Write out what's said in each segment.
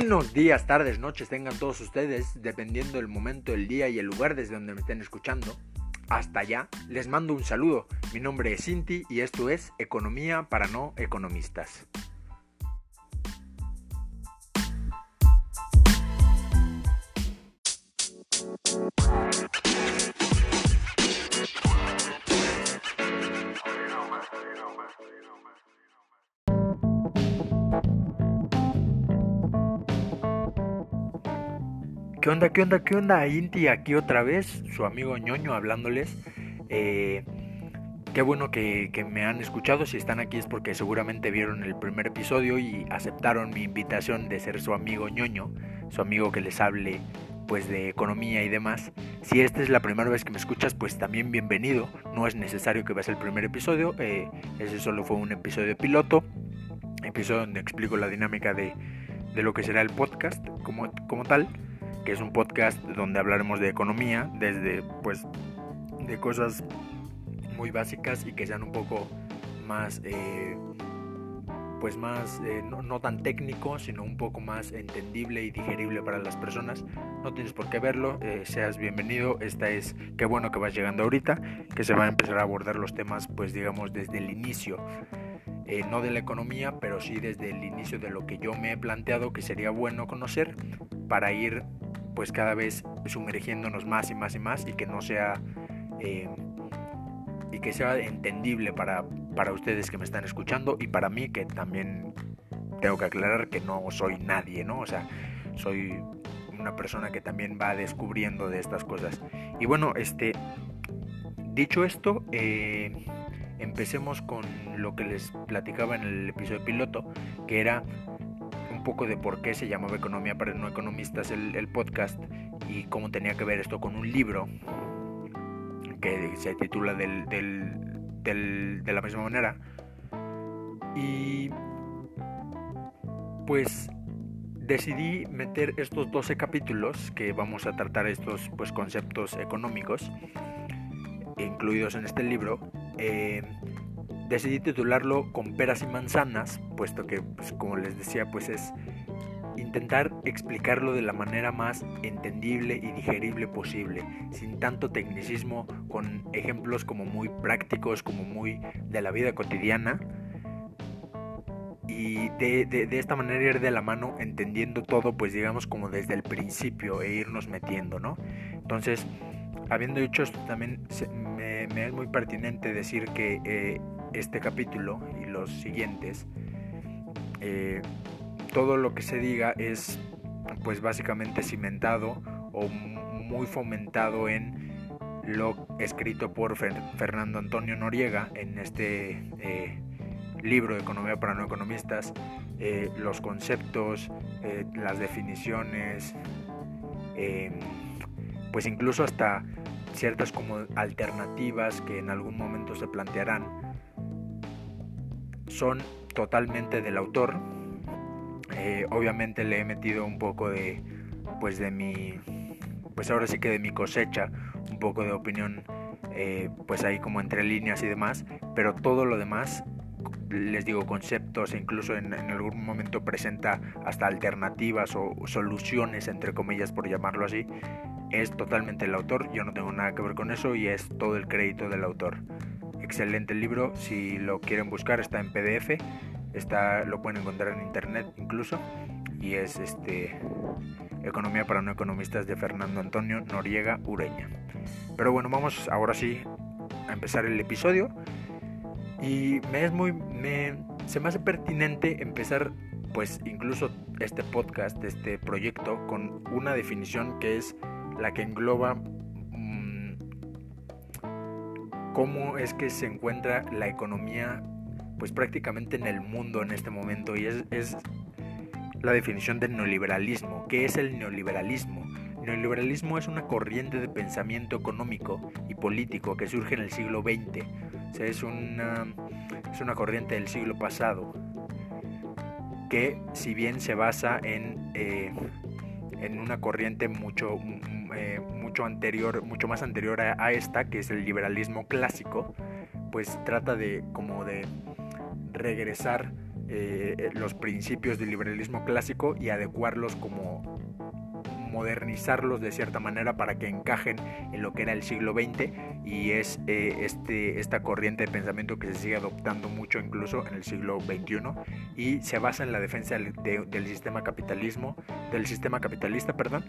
Buenos días, tardes, noches tengan todos ustedes, dependiendo del momento, el día y el lugar desde donde me estén escuchando. Hasta allá, les mando un saludo. Mi nombre es Cinti y esto es Economía para no economistas. Onda, qué onda, qué onda? Inti aquí otra vez, su amigo ñoño hablándoles. Eh, qué bueno que, me han escuchado. Si están aquí es porque seguramente vieron el primer episodio y aceptaron mi invitación de ser su amigo ñoño, su amigo que les hable pues de economía y demás. Si esta es la primera vez que me escuchas, pues también bienvenido. No es necesario que veas el primer episodio. Eh, ese solo fue un episodio piloto. Episodio donde explico la dinámica de, de lo que será el podcast como, como tal que es un podcast donde hablaremos de economía, desde pues de cosas muy básicas y que sean un poco más eh, pues más eh, no, tan técnico sino un poco más entendible y digerible para las personas. No tienes por qué verlo eh, seas bienvenido. Esta es qué bueno que vas llegando ahorita que se van a empezar a abordar los temas pues digamos desde el inicio no de la economía pero sí desde el inicio de lo que yo me he planteado que sería bueno conocer para ir pues cada vez sumergiéndonos más y más y más y que no sea eh, y que sea entendible para, para ustedes que me están escuchando y para mí que también tengo que aclarar que no soy nadie, ¿no? O sea, soy una persona que también va descubriendo de estas cosas. Y bueno, este, dicho esto, eh, empecemos con lo que les platicaba en el episodio piloto, que era poco de por qué se llamaba Economía para no economistas el, podcast y cómo tenía que ver esto con un libro que se titula del, de la misma manera. Y pues decidí meter estos 12 capítulos que vamos a tratar estos pues, conceptos económicos incluidos en este libro. Eh, decidí titularlo con peras y manzanas, puesto que, pues, como les decía, pues es intentar explicarlo de la manera más entendible y digerible posible, sin tanto tecnicismo, con ejemplos como muy prácticos, como muy de la vida cotidiana. Y de, de esta manera ir de la mano entendiendo todo, pues digamos como desde el principio e irnos metiendo, ¿no? Entonces, habiendo dicho esto, también me, es muy pertinente decir que eh, este capítulo y los siguientes, eh, todo lo que se diga es pues básicamente cimentado o muy fomentado en lo escrito por Fernando Antonio Noriega en este eh, libro Economía para no economistas, los conceptos, las definiciones, pues incluso hasta ciertas como alternativas que en algún momento se plantearán son totalmente del autor. Eh, obviamente le he metido un poco de, pues de mi, pues ahora sí que de mi cosecha, un poco de opinión, eh, pues ahí como entre líneas y demás, pero todo lo demás les digo conceptos e incluso en, algún momento presenta hasta alternativas o soluciones entre comillas por llamarlo así es totalmente el autor yo no tengo nada que ver con eso y es todo el crédito del autor excelente libro si lo quieren buscar está en PDF está lo pueden encontrar en internet incluso y es este Economía para no economistas de Fernando Antonio Noriega Ureña pero bueno vamos ahora sí a empezar el episodio y me es muy. Me, se me hace pertinente empezar, pues, incluso este podcast, este proyecto, con una definición que es la que engloba cómo es que se encuentra la economía, pues, prácticamente en el mundo en este momento. Y es, es la definición del neoliberalismo. ¿Qué es el neoliberalismo? El neoliberalismo es una corriente de pensamiento económico y político que surge en el siglo XX es una, es una corriente del siglo pasado que si bien se basa en, eh, en una corriente mucho, eh, mucho anterior, mucho más anterior a, esta, que es el liberalismo clásico, pues trata de como de regresar eh, los principios del liberalismo clásico y adecuarlos como modernizarlos de cierta manera para que encajen en lo que era el siglo XX y es eh, este, esta corriente de pensamiento que se sigue adoptando mucho incluso en el siglo XXI y se basa en la defensa del, del sistema capitalismo, del sistema capitalista, perdón,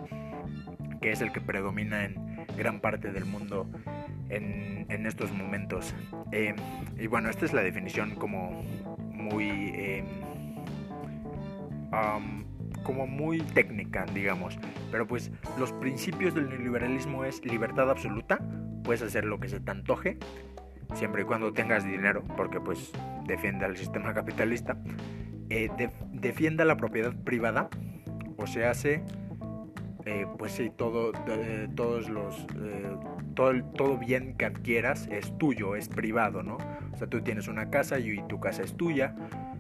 que es el que predomina en gran parte del mundo en, en estos momentos. Eh, y bueno, esta es la definición como muy... Eh, como muy técnica, digamos. Pero pues los principios del neoliberalismo es libertad absoluta, puedes hacer lo que se te antoje, siempre y cuando tengas dinero, porque pues defiende al sistema capitalista. Eh, defienda la propiedad privada, o se hace, eh, pues sí, todo, todos los, eh, todo, todo bien que adquieras es tuyo, es privado, ¿no? O sea, tú tienes una casa y tu casa es tuya.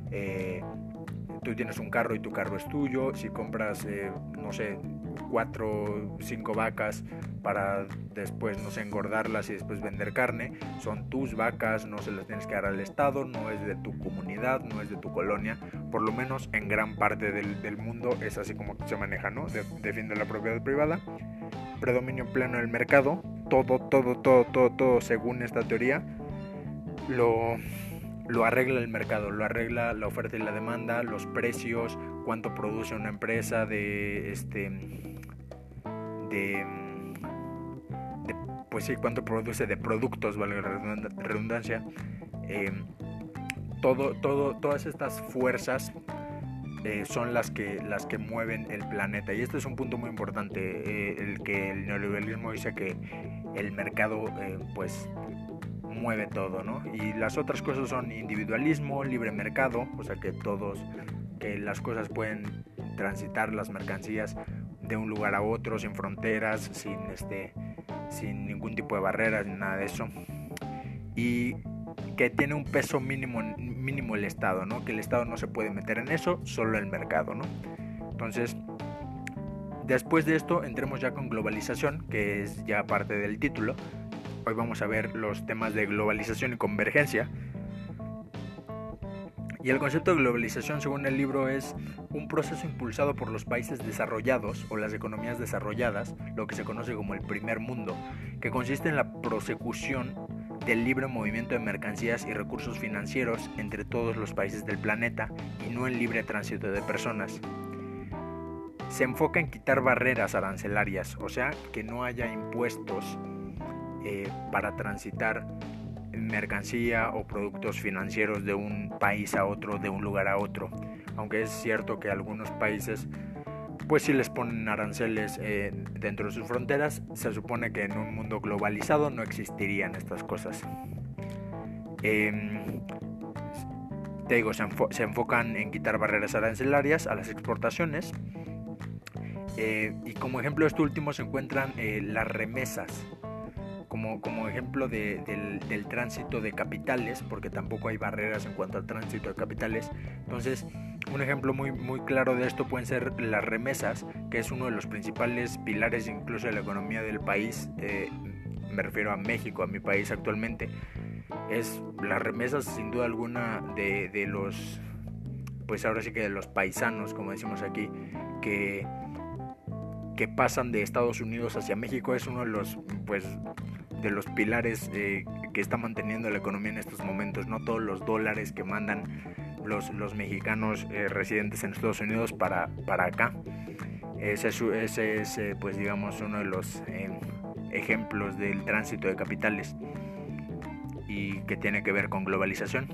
Eh, tú tienes un carro y tu carro es tuyo, si compras, eh, no sé, cuatro, cinco vacas para después, no sé, engordarlas y después vender carne, son tus vacas, no se las tienes que dar al Estado, no es de tu comunidad, no es de tu colonia, por lo menos en gran parte del, mundo es así como se maneja, ¿no? defiende la propiedad privada, predominio pleno del mercado, todo, todo, todo, todo, todo según esta teoría, lo lo arregla el mercado, lo arregla la oferta y la demanda, los precios, cuánto produce una empresa de este de, pues sí, cuánto produce de productos, valga la redundancia. Em, todo, todo, todas estas fuerzas eh, son las que, las que mueven el planeta. Y este es un punto muy importante, eh, el que el neoliberalismo dice que el mercado eh, pues mueve todo, ¿no? Y las otras cosas son individualismo, libre mercado, o sea que todos, que las cosas pueden transitar las mercancías de un lugar a otro sin fronteras, sin este, sin ningún tipo de barreras ni nada de eso. Y que tiene un peso mínimo, mínimo el Estado, ¿no? Que el Estado no se puede meter en eso, solo el mercado, ¿no? Entonces, después de esto entremos ya con globalización, que es ya parte del título, Hoy vamos a ver los temas de globalización y convergencia. Y el concepto de globalización, según el libro, es un proceso impulsado por los países desarrollados o las economías desarrolladas, lo que se conoce como el primer mundo, que consiste en la prosecución del libre movimiento de mercancías y recursos financieros entre todos los países del planeta y no en libre tránsito de personas. Se enfoca en quitar barreras arancelarias, o sea, que no haya impuestos eh, para transitar mercancía o productos financieros de un país a otro, de un lugar a otro. Aunque es cierto que algunos países pues si les ponen aranceles eh, dentro de sus fronteras, se supone que en un mundo globalizado no existirían estas cosas. Em, te digo, se, enfocan en quitar barreras arancelarias a las exportaciones. Eh, y como ejemplo de esto último se encuentran las remesas como, ejemplo del, tránsito de capitales, porque tampoco hay barreras en cuanto al tránsito de capitales. Entonces, un ejemplo muy, muy claro de esto pueden ser las remesas, que es uno de los principales pilares incluso de la economía del país. Eh, me refiero a México, a mi país actualmente. Es las remesas sin duda alguna de, de los, pues ahora sí que de los paisanos, como decimos aquí, que que pasan de Estados Unidos hacia México es uno de los pues de los pilares eh, que está manteniendo la economía en estos momentos, no todos los dólares que mandan los, los mexicanos eh, residentes en Estados Unidos para, para acá. Ese, ese es, eh, pues digamos, uno de los ejemplos del tránsito de capitales y que tiene que ver con globalización.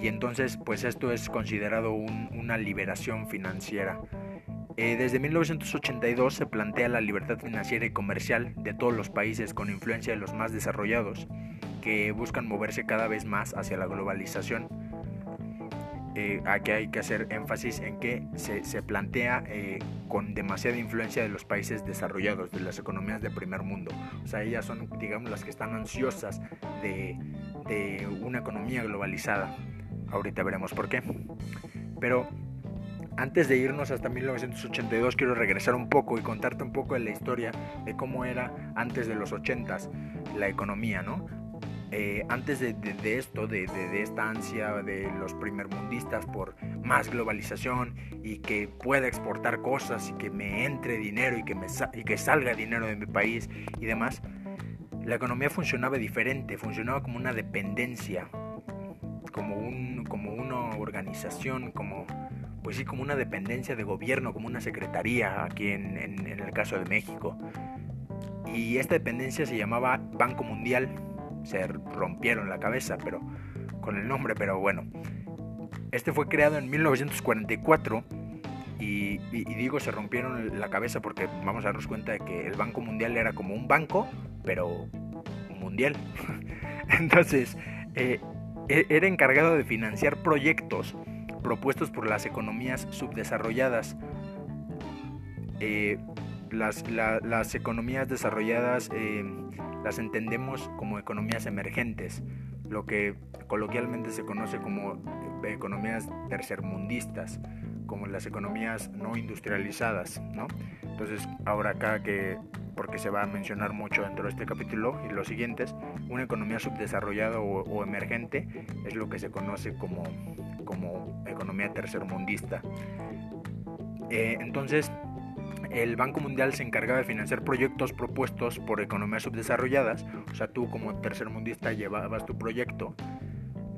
Y entonces, pues esto es considerado una liberación financiera eh, desde 1982 se plantea la libertad financiera y comercial de todos los países con influencia de los más desarrollados, que buscan moverse cada vez más hacia la globalización. Eh, aquí hay que hacer énfasis en que se, plantea eh, con demasiada influencia de los países desarrollados, de las economías de primer mundo. O sea, ellas son, digamos, las que están ansiosas de, de una economía globalizada. Ahorita veremos por qué. Pero antes de irnos hasta 1982 quiero regresar un poco y contarte un poco de la historia de cómo era antes de los 80s la economía, ¿no? eh, antes de, esto, de, esta ansia de los primermundistas por más globalización y que pueda exportar cosas y que me entre dinero y que, me, y que salga dinero de mi país y demás, la economía funcionaba diferente, funcionaba como una dependencia, como, un, como una organización, como, pues sí, como una dependencia de gobierno, como una secretaría aquí en, en el caso de México. Y esta dependencia se llamaba Banco Mundial se rompieron la cabeza, pero con el nombre, pero bueno. Este fue creado en 1944 y, digo se rompieron la cabeza porque vamos a darnos cuenta de que el Banco Mundial era como un banco, pero mundial. Entonces, eh, e, era encargado de financiar proyectos propuestos por las economías subdesarrolladas. Eh, las, economías desarrolladas eh, las entendemos como economías emergentes, lo que coloquialmente se conoce como economías tercermundistas, como las economías no industrializadas, ¿no? Entonces, ahora acá que porque se va a mencionar mucho dentro de este capítulo y los siguientes, una economía subdesarrollada o, emergente es lo que se conoce como, como economía tercermundista. Eh, entonces, el Banco Mundial se encargaba de financiar proyectos propuestos por economías subdesarrolladas, o sea, tú como tercermundista llevabas tu proyecto.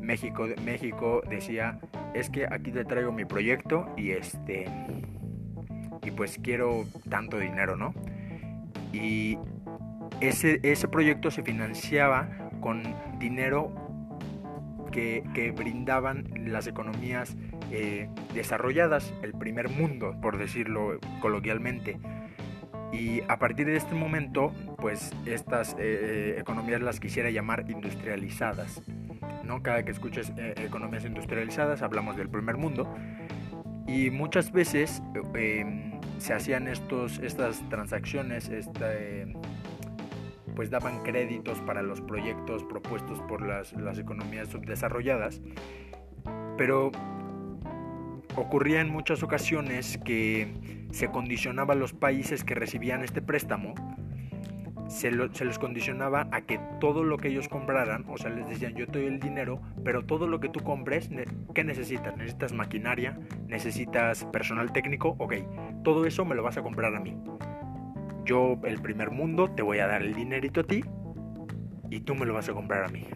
México, México decía, es que aquí te traigo mi proyecto y este y pues quiero tanto dinero, ¿no? Y ese, ese proyecto se financiaba con dinero que, brindaban las economías eh, desarrolladas, el primer mundo, por decirlo coloquialmente. Y a partir de este momento, pues estas eh, economías las quisiera llamar industrializadas. ¿no? Cada que escuches eh, economías industrializadas hablamos del primer mundo. Y muchas veces em, se hacían estos, estas transacciones, pues daban créditos para los proyectos propuestos por las, las economías subdesarrolladas. Pero Ocurría en muchas ocasiones que se condicionaba a los países que recibían este préstamo, se, les condicionaba a que todo lo que ellos compraran, o sea, les decían yo te doy el dinero, pero todo lo que tú compres, ¿qué necesitas? ¿Necesitas maquinaria? ¿Necesitas personal técnico? Ok, todo eso me lo vas a comprar a mí. Yo, el primer mundo, te voy a dar el dinerito a ti y tú me lo vas a comprar a mí.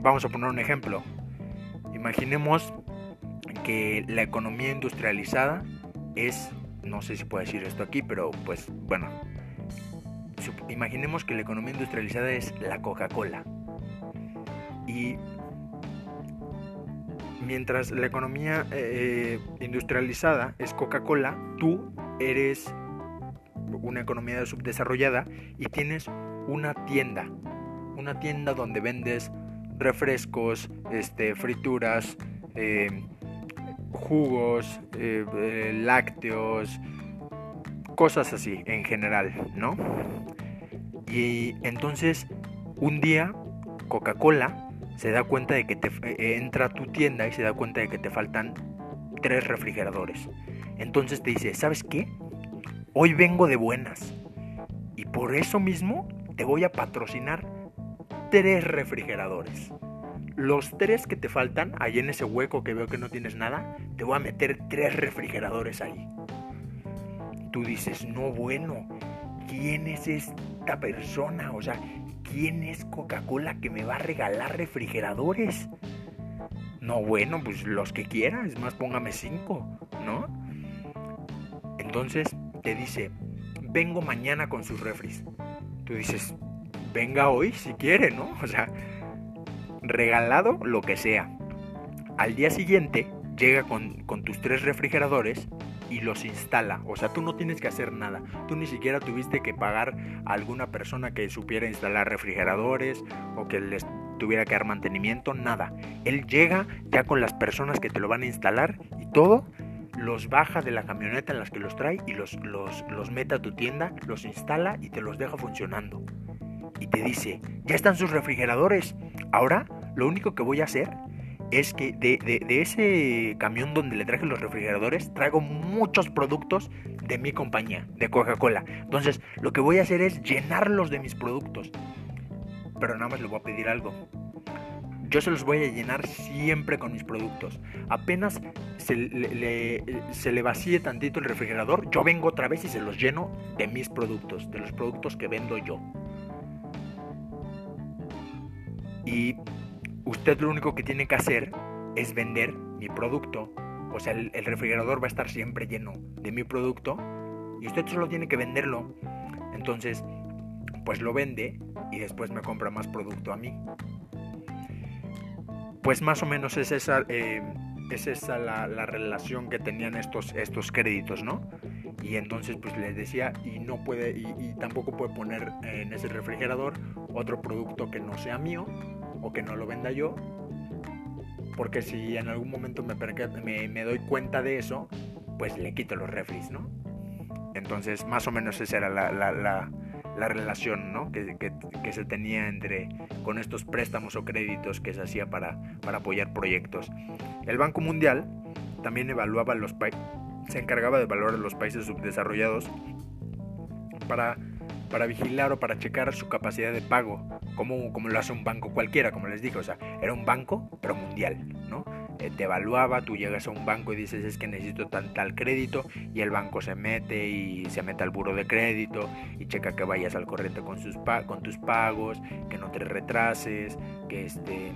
Vamos a poner un ejemplo. Imaginemos que la economía industrializada es, no sé si puedo decir esto aquí, pero pues bueno, imaginemos que la economía industrializada es la Coca-Cola. Y mientras la economía eh, industrializada es Coca-Cola, tú eres una economía subdesarrollada y tienes una tienda, una tienda donde vendes refrescos, este, frituras, eh, jugos, eh, eh, lácteos, cosas así en general, ¿no? Y entonces un día Coca-Cola se da cuenta de que te entra a tu tienda y se da cuenta de que te faltan tres refrigeradores. Entonces te dice, ¿sabes qué? Hoy vengo de buenas. Y por eso mismo te voy a patrocinar tres refrigeradores. Los tres que te faltan, ahí en ese hueco que veo que no tienes nada, te voy a meter tres refrigeradores ahí. Tú dices, no bueno, ¿quién es esta persona? O sea, ¿quién es Coca-Cola que me va a regalar refrigeradores? No, bueno, pues los que quieras, más, póngame cinco, ¿no? Entonces te dice, vengo mañana con sus refris. Tú dices, venga hoy si quiere, ¿no? O sea, regalado lo que sea. Al día siguiente llega con, tus tres refrigeradores y los instala. O sea, tú no tienes que hacer nada. Tú ni siquiera tuviste que pagar a alguna persona que supiera instalar refrigeradores o que les tuviera que dar mantenimiento, nada. Él llega ya con las personas que te lo van a instalar y todo, los baja de la camioneta en las que los trae y los, los, los mete a tu tienda, los instala y te los deja funcionando. Y te dice, ya están sus refrigeradores. Ahora lo único que voy a hacer es que de, ese camión donde le traje los refrigeradores, traigo muchos productos de mi compañía, de Coca-Cola. Entonces, lo que voy a hacer es llenarlos de mis productos. pero nada más le voy a pedir algo. Yo se los voy a llenar siempre con mis productos. Apenas se le, vacíe tantito el refrigerador, yo vengo otra vez y se los lleno de mis productos, de los productos que vendo yo. Y usted lo único que tiene que hacer es vender mi producto. O sea, el, refrigerador va a estar siempre lleno de mi producto y usted solo tiene que venderlo. Entonces, pues lo vende y después me compra más producto a mí. Pues más o menos es esa, eh, es esa la, relación que tenían estos, estos créditos, ¿no? Y entonces pues les decía, y no puede, y, tampoco puede poner en ese refrigerador otro producto que no sea mío o que no lo venda yo. Porque si en algún momento me, me, me doy cuenta de eso, pues le quito los refris, ¿no? Entonces, más o menos esa era la, la, relación ¿no? que, que, se tenía entre con estos préstamos o créditos que se hacía para, para apoyar proyectos. El Banco Mundial también evaluaba los se encargaba de evaluar los países subdesarrollados para, para vigilar o para checar su capacidad de pago, como, como lo hace un banco cualquiera, como les dije, o sea, era un banco pero mundial, ¿no? Eh, te evaluaba, tú llegas a un banco y dices es que necesito tal, tal crédito y el banco se mete y se mete al buro de crédito y checa que vayas al corriente con, sus con tus pagos, que no te retrases, que este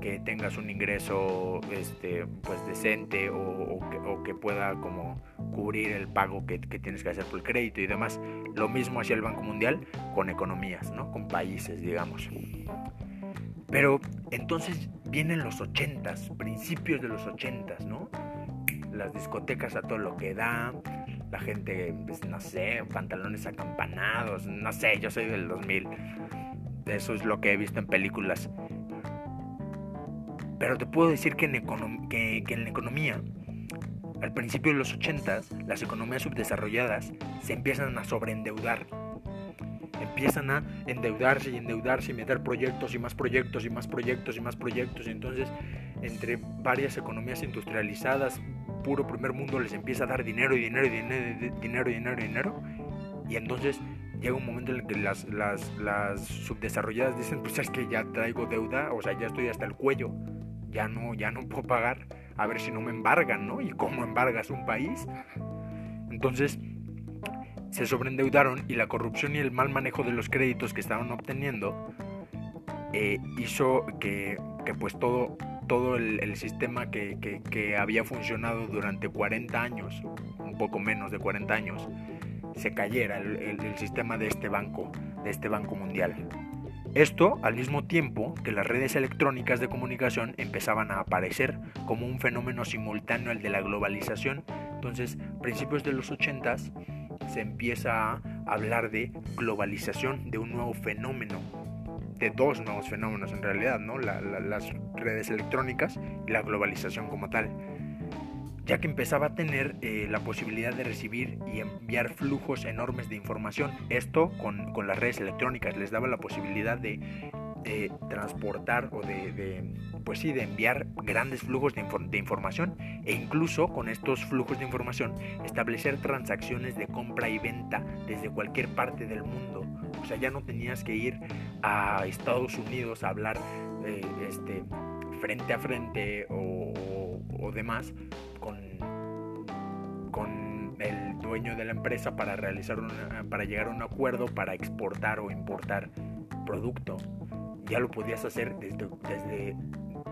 que tengas un ingreso este pues decente o, que, pueda como cubrir el pago que, que, tienes que hacer por el crédito y demás. Lo mismo hacia el Banco Mundial con economías no con países digamos pero entonces vienen los ochentas, principios de los ochentas, ¿no? Las discotecas a todo lo que da, la gente, pues, no sé, pantalones acampanados, no sé, yo soy del 2000. Eso es lo que he visto en películas. Pero te puedo decir que en, que, en la economía, al principio de los ochentas, las economías subdesarrolladas se empiezan a sobreendeudar empiezan a endeudarse y endeudarse y meter proyectos y más proyectos y más proyectos y más proyectos. Y entonces, entre varias economías industrializadas, puro primer mundo les empieza a dar dinero y dinero y dinero, y dinero y dinero. Y entonces llega un momento en el que las, las, las subdesarrolladas dicen, pues es que ya traigo deuda, o sea, ya estoy hasta el cuello, ya no, ya no puedo pagar, a ver si no me embargan, ¿no? ¿Y cómo embargas un país? Entonces, se sobreendeudaron y la corrupción y el mal manejo de los créditos que estaban obteniendo eh, hizo que, pues todo, todo el, sistema que, había funcionado durante 40 años, un poco menos de 40 años, se cayera el, el sistema de este banco, de este banco mundial. Esto al mismo tiempo que las redes electrónicas de comunicación empezaban a aparecer como un fenómeno simultáneo al de la globalización. Entonces, principios de los 80s, se empieza a hablar de globalización, de un nuevo fenómeno, de dos nuevos fenómenos en realidad, ¿no? las redes electrónicas y la globalización como tal, ya que empezaba a tener eh, la posibilidad de recibir y enviar flujos enormes de información. Esto con, con las redes electrónicas les daba la posibilidad de de transportar o de, pues sí, de enviar grandes flujos de, información e incluso con estos flujos de información establecer transacciones de compra y venta desde cualquier parte del mundo. O sea, ya no tenías que ir a Estados Unidos a hablar eh, este, frente a frente o, o demás con, con el dueño de la empresa para realizar una, para llegar a un acuerdo para exportar o importar producto ya lo podías hacer desde, desde,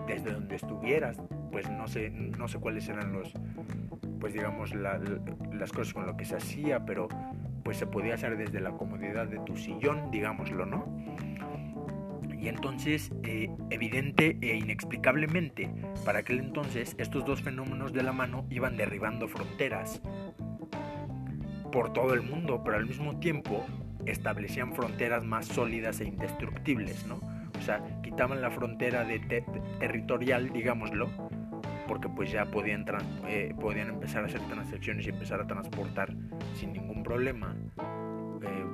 desde donde estuvieras. Pues no sé, no sé cuáles eran los, pues digamos, las cosas con lo que se hacía, pero pues se podía hacer desde la comodidad de tu sillón, digámoslo, ¿no? Y entonces, eh, evidente e inexplicablemente, para aquel entonces, estos dos fenómenos de la mano iban derribando fronteras por todo el mundo, pero al mismo tiempo establecían fronteras más sólidas e indestructibles, ¿no? Sea, quitaban la frontera de territorial, digámoslo, porque pues ya podían, eh, podían empezar a hacer transacciones y empezar a transportar sin ningún problema, eh,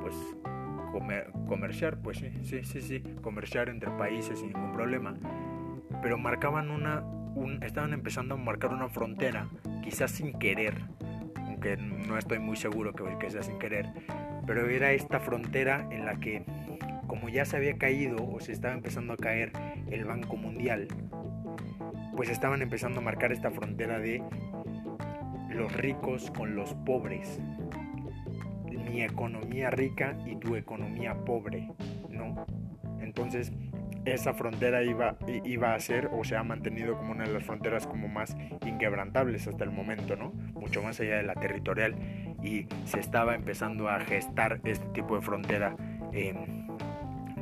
pues comerciar, pues sí, sí, sí, sí, comerciar entre países sin ningún problema, pero marcaban una, un, estaban empezando a marcar una frontera, quizás sin querer, aunque no estoy muy seguro que, que sea sin querer, pero era esta frontera en la que como ya se había caído o se estaba empezando a caer el Banco Mundial, pues estaban empezando a marcar esta frontera de los ricos con los pobres. Mi economía rica y tu economía pobre, ¿no? Entonces, esa frontera iba, iba a ser o se ha mantenido como una de las fronteras como más inquebrantables hasta el momento, ¿no? Mucho más allá de la territorial y se estaba empezando a gestar este tipo de frontera em,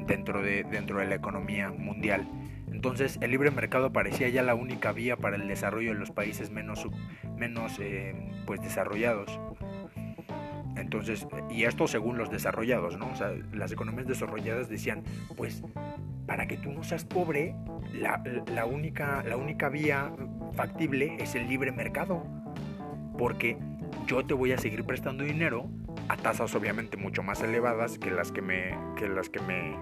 dentro, de, dentro de la economía mundial. Entonces el libre mercado parecía ya la única vía para el desarrollo de los países menos, menos em, pues desarrollados. Entonces, y esto según los desarrollados, ¿no? O sea, las economías desarrolladas decían, pues para que tú no seas pobre, la, la, única, la única vía factible es el libre mercado. Porque yo te voy a seguir prestando dinero a tasas obviamente mucho más elevadas que las que me, que las que me,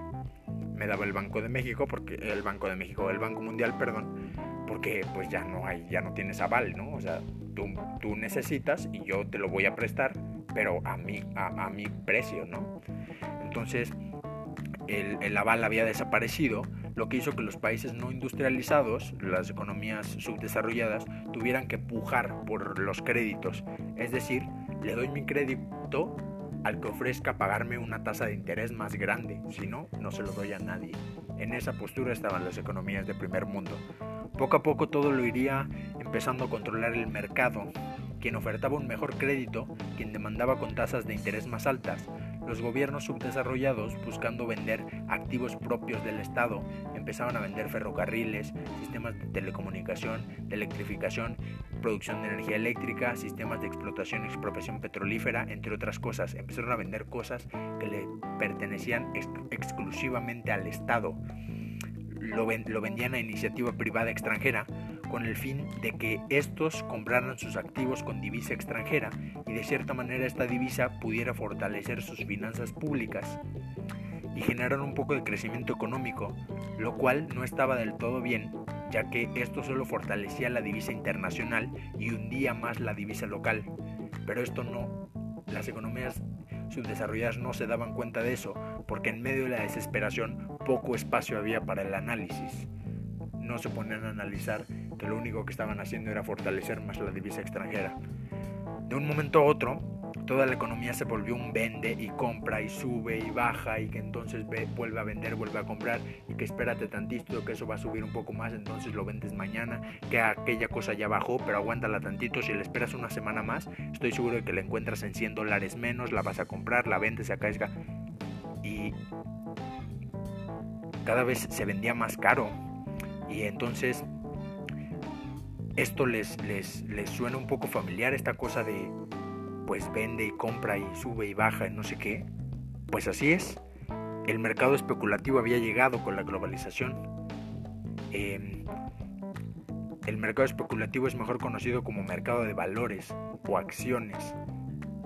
me daba el Banco de México, porque el Banco de México, el Banco Mundial, perdón, porque pues ya no hay, ya no tienes aval, ¿no? O sea, tú, tú necesitas y yo te lo voy a prestar, pero a mi, a, a mi precio, ¿no? Entonces, el, el aval había desaparecido lo que hizo que los países no industrializados, las economías subdesarrolladas, tuvieran que pujar por los créditos. Es decir, le doy mi crédito al que ofrezca pagarme una tasa de interés más grande, si no, no se lo doy a nadie. En esa postura estaban las economías de primer mundo. Poco a poco todo lo iría empezando a controlar el mercado, quien ofertaba un mejor crédito, quien demandaba con tasas de interés más altas, los gobiernos subdesarrollados, buscando vender activos propios del Estado, empezaban a vender ferrocarriles, sistemas de telecomunicación, de electrificación, producción de energía eléctrica, sistemas de explotación y expropiación petrolífera, entre otras cosas. Empezaron a vender cosas que le pertenecían exclusivamente al Estado. Lo, lo vendían a iniciativa privada extranjera con el fin de que estos compraran sus activos con divisa extranjera y de cierta manera esta divisa pudiera fortalecer sus finanzas públicas y generar un poco de crecimiento económico, lo cual no estaba del todo bien, ya que esto solo fortalecía la divisa internacional y hundía más la divisa local. Pero esto no, las economías subdesarrolladas no se daban cuenta de eso, porque en medio de la desesperación poco espacio había para el análisis. No se ponían a analizar lo único que estaban haciendo era fortalecer más la divisa extranjera. De un momento a otro, toda la economía se volvió un vende y compra y sube y baja y que entonces vuelve a vender, vuelve a comprar y que espérate tantito que eso va a subir un poco más, entonces lo vendes mañana, que aquella cosa ya bajó, pero aguántala tantito, si le esperas una semana más, estoy seguro de que la encuentras en 100 dólares menos, la vas a comprar, la vendes acá y cada vez se vendía más caro y entonces esto les, les, les suena un poco familiar, esta cosa de pues vende y compra y sube y baja y no sé qué. Pues así es. El mercado especulativo había llegado con la globalización. Em, el mercado especulativo es mejor conocido como mercado de valores o acciones.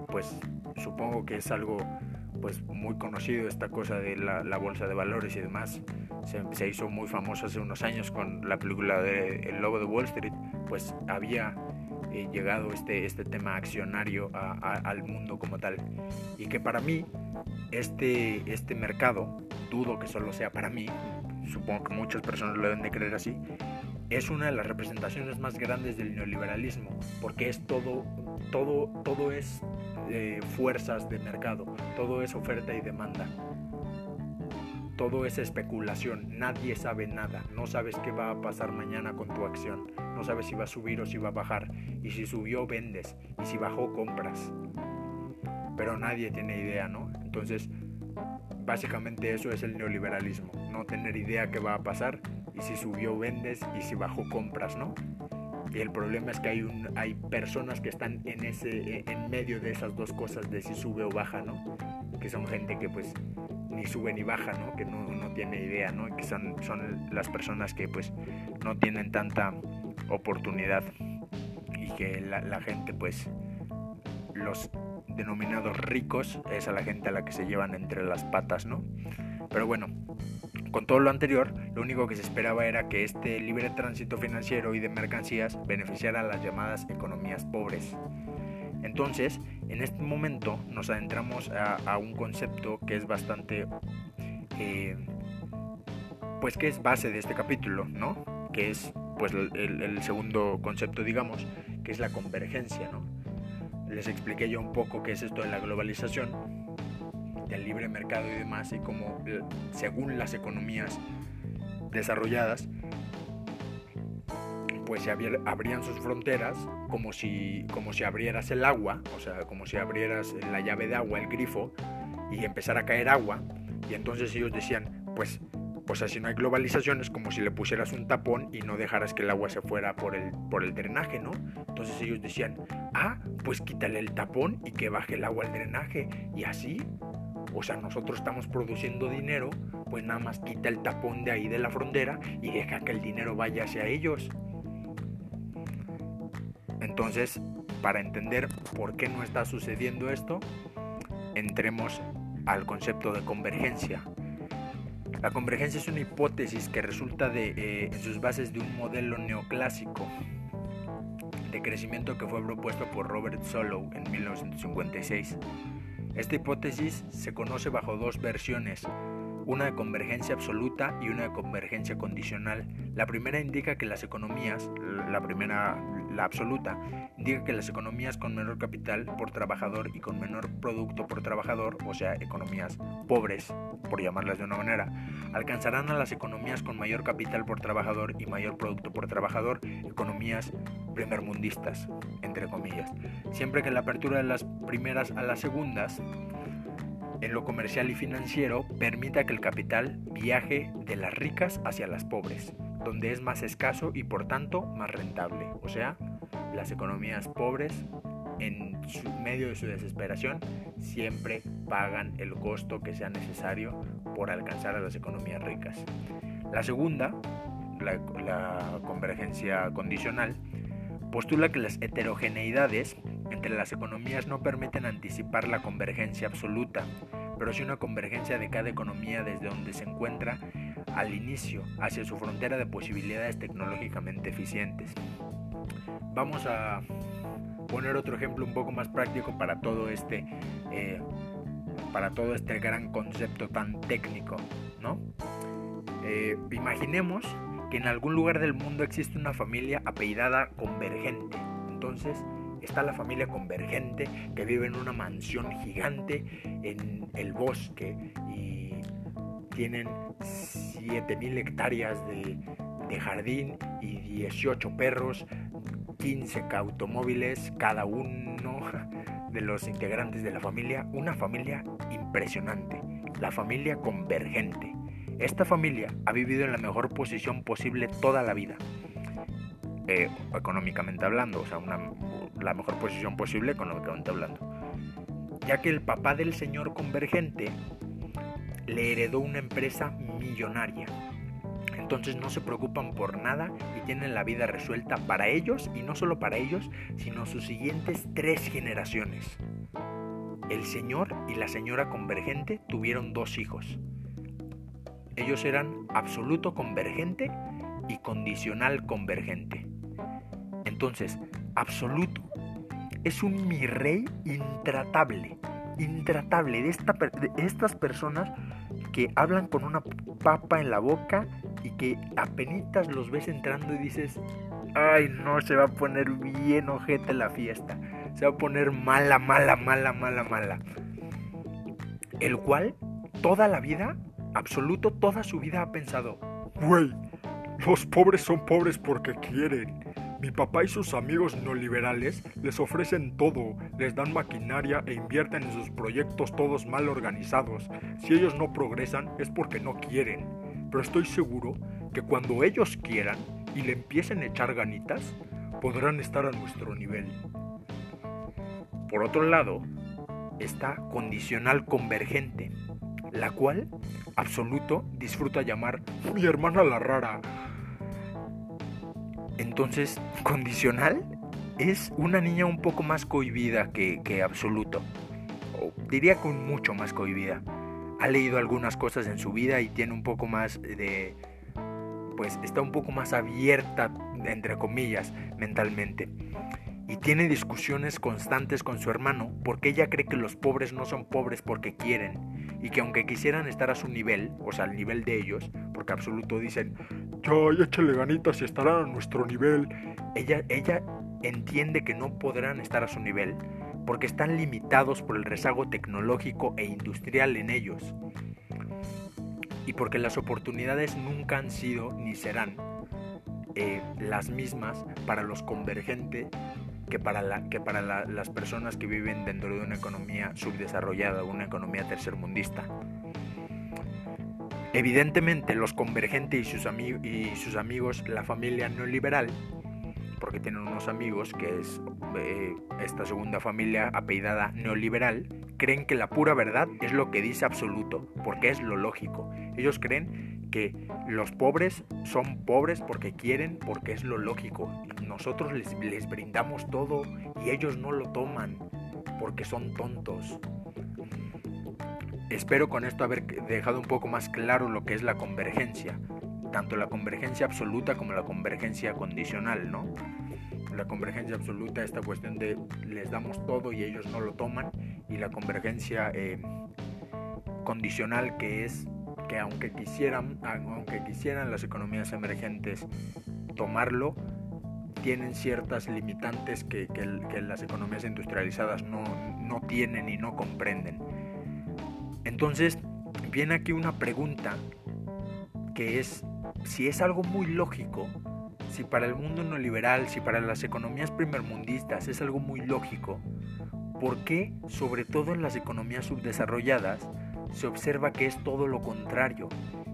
Pues supongo que es algo pues muy conocido esta cosa de la, bolsa de valores y demás. Se, hizo muy famoso hace unos años con la película de El Lobo de Wall Street, pues había eh, llegado este, este tema accionario al mundo como tal. Y que para mí, este, este mercado, dudo que solo sea para mí, supongo que muchas personas lo deben de creer así, es una de las representaciones más grandes del neoliberalismo, porque es todo, todo, todo es eh, fuerzas de mercado, todo es oferta y demanda. Todo es especulación, nadie sabe nada, no sabes qué va a pasar mañana con tu acción, no sabes si va a subir o si va a bajar, y si subió vendes, y si bajó compras. Pero nadie tiene idea, ¿no? Entonces, básicamente eso es el neoliberalismo, no tener idea qué va a pasar, y si subió vendes, y si bajó compras, ¿no? El problema es que hay, un, hay personas que están en, ese, en medio de esas dos cosas de si sube o baja, ¿no? Que son gente que pues ni sube ni baja, ¿no? Que no, no tiene idea, ¿no? Que son, son las personas que pues no tienen tanta oportunidad y que la, la gente pues los denominados ricos es a la gente a la que se llevan entre las patas, ¿no? Pero bueno, con todo lo anterior, lo único que se esperaba era que este libre tránsito financiero y de mercancías beneficiara a las llamadas economías pobres. Entonces, en este momento nos adentramos a, un concepto que es bastante eh, pues que es base de este capítulo, ¿no? Que es pues el, segundo concepto, digamos, que es la convergencia, ¿no? Les expliqué yo un poco qué es esto de la globalización, del libre mercado y demás, y cómo según las economías desarrolladas, pues se abrían sus fronteras como si, como si abrieras el agua, o sea, como si abrieras la llave de agua, el grifo, y empezara a caer agua, y entonces ellos decían, pues pues así no hay globalización, es como si le pusieras un tapón y no dejaras que el agua se fuera por el, por el drenaje, ¿no? Entonces ellos decían, ah, pues quítale el tapón y que baje el agua al drenaje. Y así, o sea, nosotros estamos produciendo dinero, pues nada más quita el tapón de ahí de la frontera y deja que el dinero vaya hacia ellos. Entonces, para entender por qué no está sucediendo esto, entremos al concepto de convergencia. La convergencia es una hipótesis que resulta de, eh, en sus bases de un modelo neoclásico de crecimiento que fue propuesto por Robert Solow en 1956. Esta hipótesis se conoce bajo dos versiones, una de convergencia absoluta y una de convergencia condicional. La primera indica que las economías, la primera la absoluta, indica que las economías con menor capital por trabajador y con menor producto por trabajador, o sea, economías pobres, por llamarlas de una manera, alcanzarán a las economías con mayor capital por trabajador y mayor producto por trabajador, economías primermundistas, entre comillas, siempre que la apertura de las primeras a las segundas en lo comercial y financiero permita que el capital viaje de las ricas hacia las pobres donde es más escaso y por tanto más rentable. O sea, las economías pobres en medio de su desesperación siempre pagan el costo que sea necesario por alcanzar a las economías ricas. La segunda, la, la convergencia condicional, postula que las heterogeneidades entre las economías no permiten anticipar la convergencia absoluta, pero sí una convergencia de cada economía desde donde se encuentra al inicio hacia su frontera de posibilidades tecnológicamente eficientes. Vamos a poner otro ejemplo un poco más práctico para todo este, eh, para todo este gran concepto tan técnico, ¿no? Eh, imaginemos que en algún lugar del mundo existe una familia apellidada Convergente. Entonces, está la familia Convergente que vive en una mansión gigante en el bosque y tienen 7.000 hectáreas de, jardín y 18 perros, 15 automóviles, cada uno de los integrantes de la familia, una familia impresionante, la familia convergente. Esta familia ha vivido en la mejor posición posible toda la vida, eh, económicamente hablando, o sea, la mejor posición posible económicamente hablando, ya que el papá del señor convergente le heredó una empresa millonaria. Entonces no se preocupan por nada y tienen la vida resuelta para ellos y no solo para ellos, sino sus siguientes tres generaciones. El señor y la señora convergente tuvieron dos hijos. Ellos eran absoluto convergente y condicional convergente. Entonces, absoluto es un mi rey intratable intratable de, esta, de estas personas que hablan con una papa en la boca y que apenas los ves entrando y dices, ay no, se va a poner bien ojete la fiesta, se va a poner mala, mala, mala, mala, mala. El cual toda la vida, absoluto, toda su vida ha pensado, güey, los pobres son pobres porque quieren. Mi papá y sus amigos neoliberales les ofrecen todo, les dan maquinaria e invierten en sus proyectos todos mal organizados. Si ellos no progresan es porque no quieren. Pero estoy seguro que cuando ellos quieran y le empiecen a echar ganitas, podrán estar a nuestro nivel. Por otro lado, está condicional convergente, la cual absoluto disfruta llamar mi hermana la rara entonces, condicional es una niña un poco más cohibida que, absoluto. O diría con mucho más cohibida. Ha leído algunas cosas en su vida y tiene un poco más de... Pues está un poco más abierta, entre comillas, mentalmente. Y tiene discusiones constantes con su hermano porque ella cree que los pobres no son pobres porque quieren, y que aunque quisieran estar a su nivel, o sea, al nivel de ellos, porque Absoluto dicen, ya, échale ganitas y estarán a nuestro nivel, ella, ella entiende que no podrán estar a su nivel porque están limitados por el rezago tecnológico e industrial en ellos y porque las oportunidades nunca han sido ni serán eh, las mismas para los convergentes que para, que para las personas que viven dentro de una economía subdesarrollada, una economía tercermundista. Evidentemente los convergentes y sus, amigos, la familia neoliberal, porque tienen unos amigos que es eh, esta segunda familia apellidada neoliberal, creen que la pura verdad es lo que dice absoluto, porque es lo lógico. Ellos creen que los pobres son pobres porque quieren, porque es lo lógico. Nosotros les brindamos todo y ellos no lo toman porque son tontos. Espero con esto haber dejado un poco más claro lo que es la convergencia, tanto la convergencia absoluta como la convergencia condicional, ¿no? La convergencia absoluta, esta cuestión de les damos todo y ellos no lo toman, y la convergencia eh, condicional que es que aunque quisieran, aunque quisieran las economías emergentes tomarlo, tienen ciertas limitantes que, que, las economías industrializadas no, no tienen y no comprenden. Entonces, viene aquí una pregunta que es si es algo muy lógico, si para el mundo neoliberal, si para las economías primermundistas es algo muy lógico, ¿por qué, sobre todo en las economías subdesarrolladas, se observa que es todo lo contrario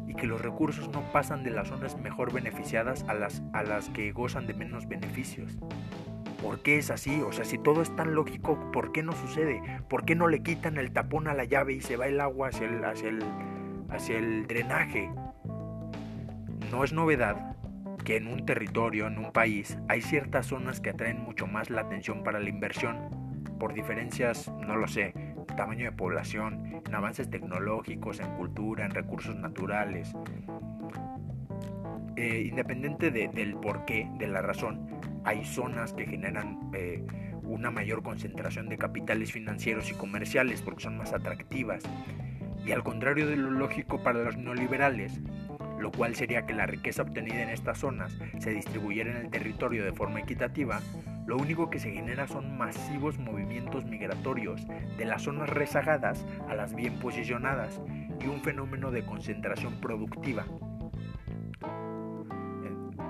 y que los recursos no pasan de las zonas mejor beneficiadas a las, a las que gozan de menos beneficios? ¿Por qué es así? O sea, si todo es tan lógico, ¿por qué no sucede? ¿Por qué no le quitan el tapón a la llave y se va el agua hacia el, hacia el, drenaje? No es novedad que en un territorio, en un país, hay ciertas zonas que atraen mucho más la atención para la inversión, por diferencias, no lo sé, tamaño de población, en avances tecnológicos, en cultura, en recursos naturales. Eh, independiente del porqué, de la razón, hay zonas que generan eh, una mayor concentración de capitales financieros y comerciales porque son más atractivas. Y al contrario de lo lógico para los neoliberales, lo cual sería que la riqueza obtenida en estas zonas se distribuyera en el territorio de forma equitativa, lo único que se genera son masivos movimientos migratorios de las zonas rezagadas a las bien posicionadas y un fenómeno de concentración productiva.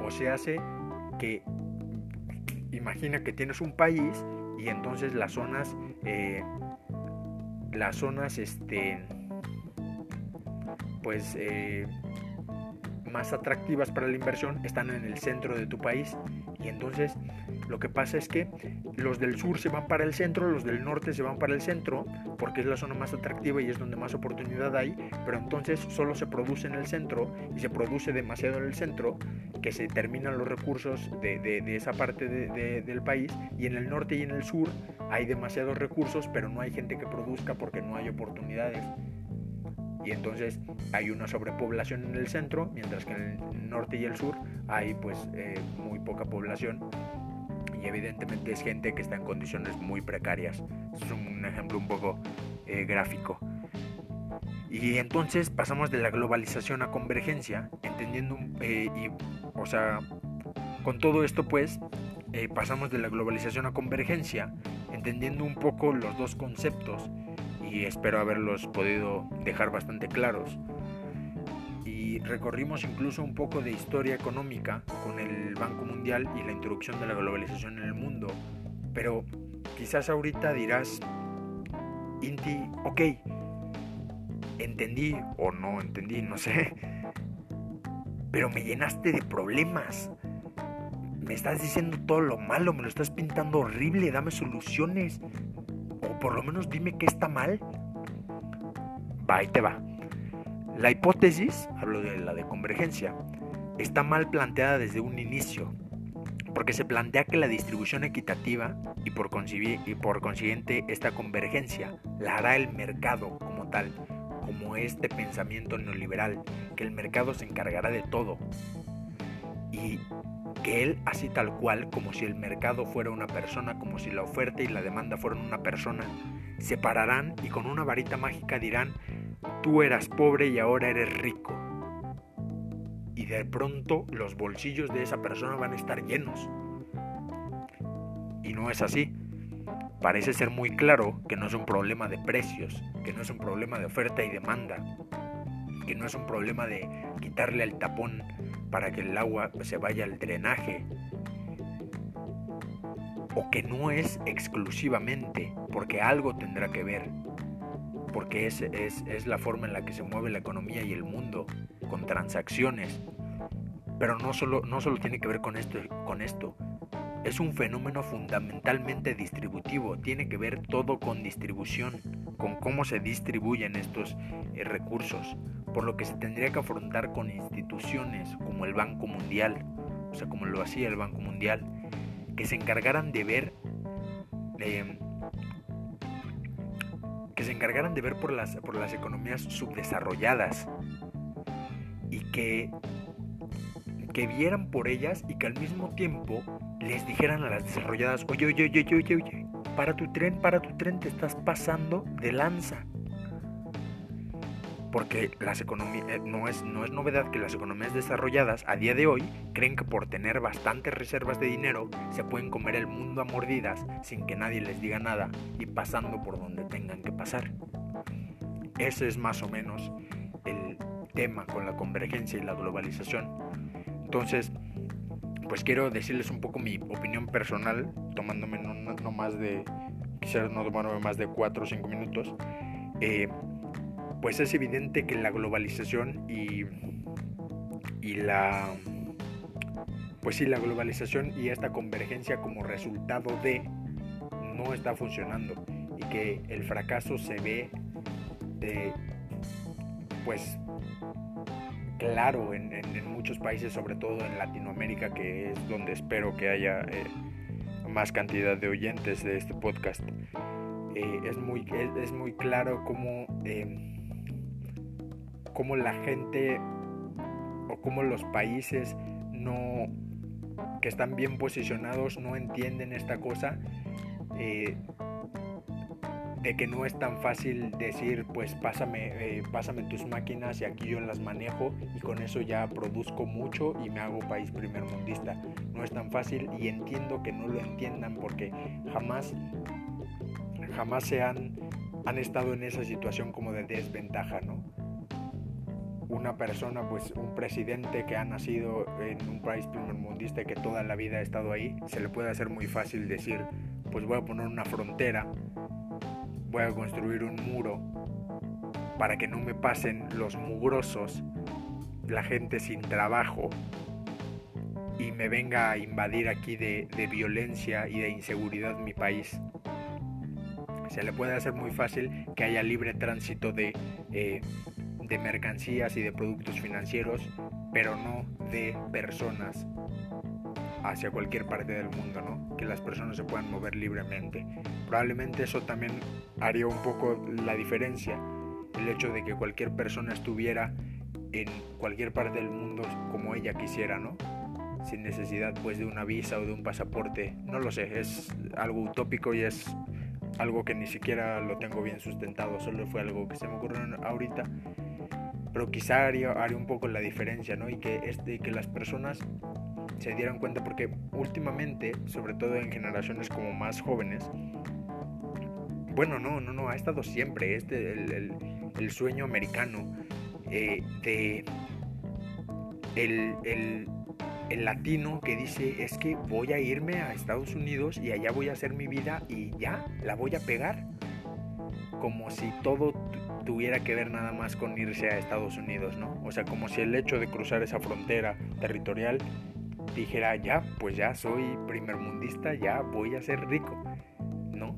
O se hace que imagina que tienes un país y entonces las zonas eh, las zonas este pues eh, más atractivas para la inversión están en el centro de tu país. Y entonces lo que pasa es que los del sur se van para el centro, los del norte se van para el centro porque es la zona más atractiva y es donde más oportunidad hay, pero entonces solo se produce en el centro y se produce demasiado en el centro que se terminan los recursos de, esa parte del país. Y en el norte y en el sur hay demasiados recursos pero no hay gente que produzca porque no hay oportunidades y entonces hay una sobrepoblación en el centro, mientras que en el norte y el sur hay pues eh, muy poca población y evidentemente es gente que está en condiciones muy precarias. Es un ejemplo un poco eh, gráfico. Y entonces pasamos de la globalización a convergencia, entendiendo, eh, o sea, con todo esto pues pasamos de la globalización a convergencia, entendiendo un poco los dos conceptos y espero haberlos podido dejar bastante claros. Y recorrimos incluso un poco de historia económica con el Banco Mundial y la introducción de la globalización en el mundo. Pero quizás ahorita dirás, Inti, ok, entendí o no entendí, no sé. Pero me llenaste de problemas. Me estás diciendo todo lo malo, me lo estás pintando horrible, dame soluciones por lo menos dime qué está mal. Va, ahí te va. La hipótesis, hablo de la de convergencia, está mal planteada desde un inicio, porque se plantea que la distribución equitativa y por, y por consiguiente esta convergencia la hará el mercado como tal, como este pensamiento neoliberal, que el mercado se encargará de todo. Y que él así tal cual, como si el mercado fuera una persona, como si la oferta y la demanda fueran una persona, se pararán y con una varita mágica dirán, tú eras pobre y ahora eres rico. Y de pronto los bolsillos de esa persona van a estar llenos. Y no es así. Parece ser muy claro que no es un problema de precios, que no es un problema de oferta y demanda, que no es un problema de quitarle el tapón para que el agua se vaya al drenaje, o que no es exclusivamente, porque algo tendrá que ver, porque es, es, la forma en la que se mueve la economía y el mundo, con transacciones. Pero no solo, no solo tiene que ver con esto, con esto, es un fenómeno fundamentalmente distributivo, tiene que ver todo con distribución, con cómo se distribuyen estos eh, recursos, por lo que se tendría que afrontar con instituciones como el Banco Mundial, o sea, como lo hacía el Banco Mundial, que se encargaran de ver em, que se encargaran de ver por las, por las economías subdesarrolladas y que, que vieran por ellas y que al mismo tiempo les dijeran a las desarrolladas, oye, oye, oye, oye, oye, para tu tren, para tu tren, te estás pasando de lanza porque las economías, eh, no, es, no es novedad que las economías desarrolladas a día de hoy creen que por tener bastantes reservas de dinero se pueden comer el mundo a mordidas sin que nadie les diga nada y pasando por donde tengan que pasar. Ese es más o menos el tema con la convergencia y la globalización. Entonces, pues quiero decirles un poco mi opinión personal, tomándome no, más de, quisiera no tomarme más de 4 o 5 minutos. Eh, pues es evidente que la globalización y, y la pues sí, la globalización y esta convergencia como resultado de no está funcionando y que el fracaso se ve de, pues claro en, muchos países, sobre todo en Latinoamérica, que es donde espero que haya eh, más cantidad de oyentes de este podcast. Eh, es, muy, es, muy claro cómo eh, cómo la gente o cómo los países no que están bien posicionados no entienden esta cosa eh, de que no es tan fácil decir pues pásame, eh, pásame tus máquinas y aquí yo las manejo y con eso ya produzco mucho y me hago país primermundista. No es tan fácil y entiendo que no lo entiendan porque jamás jamás se han, han estado en esa situación como de desventaja, ¿no? Una persona, pues un presidente que ha nacido en un país primermundista y que toda la vida ha estado ahí, se le puede hacer muy fácil decir, pues voy a poner una frontera, voy a construir un muro para que no me pasen los mugrosos, la gente sin trabajo y me venga a invadir aquí de, violencia y de inseguridad mi país. Se le puede hacer muy fácil que haya libre tránsito de eh, de mercancías y de productos financieros, pero no de personas hacia cualquier parte del mundo, ¿no? Que las personas se puedan mover libremente. Probablemente eso también haría un poco la diferencia, el hecho de que cualquier persona estuviera en cualquier parte del mundo como ella quisiera, ¿no? Sin necesidad pues de una visa o de un pasaporte. No lo sé, es algo utópico y es algo que ni siquiera lo tengo bien sustentado, solo fue algo que se me ocurrió ahorita pero quizá haría, un poco la diferencia, ¿no? Y que, este, que las personas se dieran cuenta, porque últimamente, sobre todo en generaciones como más jóvenes, bueno, no, no, no, ha estado siempre este, el, el, sueño americano eh, de el, el, el, latino que dice es que voy a irme a Estados Unidos y allá voy a hacer mi vida y ya, la voy a pegar. Como si todo tuviera que ver nada más con irse a Estados Unidos, ¿no? O sea, como si el hecho de cruzar esa frontera territorial dijera, ya, pues ya soy primermundista, ya voy a ser rico, ¿no?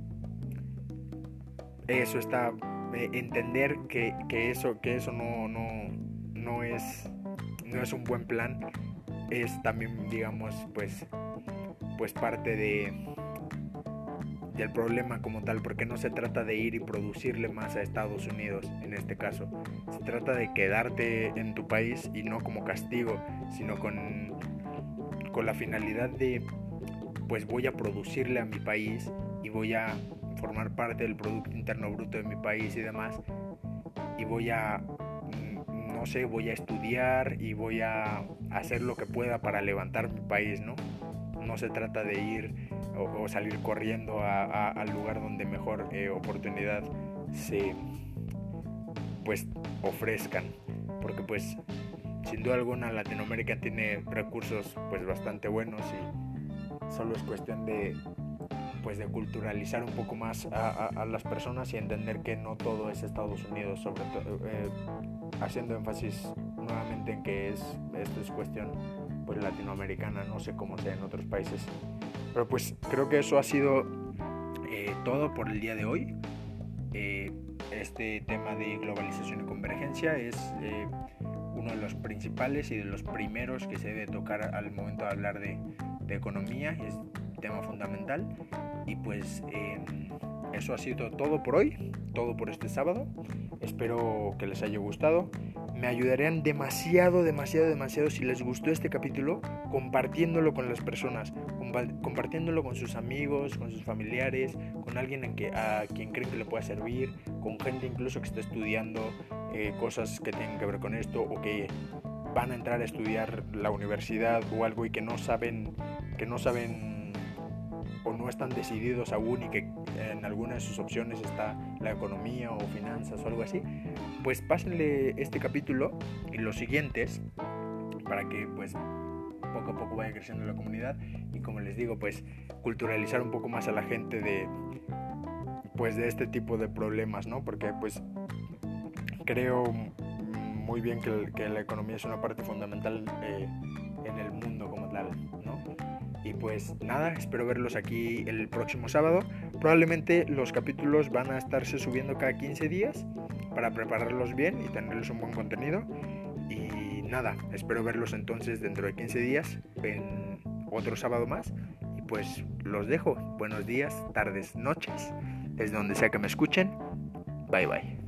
Eso está, eh, entender que, eso, que eso no, no, no, es, no es un buen plan, es también, digamos, pues, pues parte de del problema como tal, porque no se trata de ir y producirle más a Estados Unidos en este caso. Se trata de quedarte en tu país y no como castigo, sino con, con la finalidad de, pues voy a producirle a mi país y voy a formar parte del Producto Interno Bruto de mi país y demás. y voy a, mm, no sé, voy a estudiar y voy a hacer lo que pueda para levantar mi país, ¿no? No se trata de ir o, salir corriendo al lugar donde mejor eh, oportunidad se pues ofrezcan porque pues sin duda alguna Latinoamérica tiene recursos pues bastante buenos y solo es cuestión de pues de culturalizar un poco más a, las personas y entender que no todo es Estados Unidos, sobre todo eh, haciendo énfasis nuevamente en que es esto es cuestión pues latinoamericana, no sé cómo sea en otros países. Pero pues creo que eso ha sido eh, todo por el día de hoy. Eh, este tema de globalización y convergencia es uno de los principales y de los primeros que se debe tocar al momento de hablar de, de economía. Es tema fundamental. Y pues em, eso ha sido todo por hoy, todo por este sábado. Espero que les haya gustado. Me ayudarían demasiado, demasiado, demasiado si les gustó este capítulo compartiéndolo con las personas, compartiéndolo con sus amigos, con sus familiares, con alguien a quien creen que le pueda servir, con gente incluso que está estudiando eh, cosas que tengan que ver con esto o que van a entrar a estudiar la universidad o algo y que no saben que no saben o no están decididos aún y que en alguna de sus opciones está la economía o finanzas o algo así, pues pásenle este capítulo y los siguientes para que pues poco a poco vaya creciendo la comunidad y como les digo pues culturalizar un poco más a la gente de pues de este tipo de problemas, ¿no? Porque pues creo muy bien que, que la economía es una parte fundamental eh, en el mundo como tal, ¿no? Y pues nada, espero verlos aquí el próximo sábado. Probablemente los capítulos van a estarse subiendo cada 15 días para prepararlos bien y tenerles un buen contenido. Y nada, espero verlos entonces dentro de 15 días en otro sábado más. Y pues los dejo. Buenos días, tardes, noches. Desde donde sea que me escuchen. Bye bye.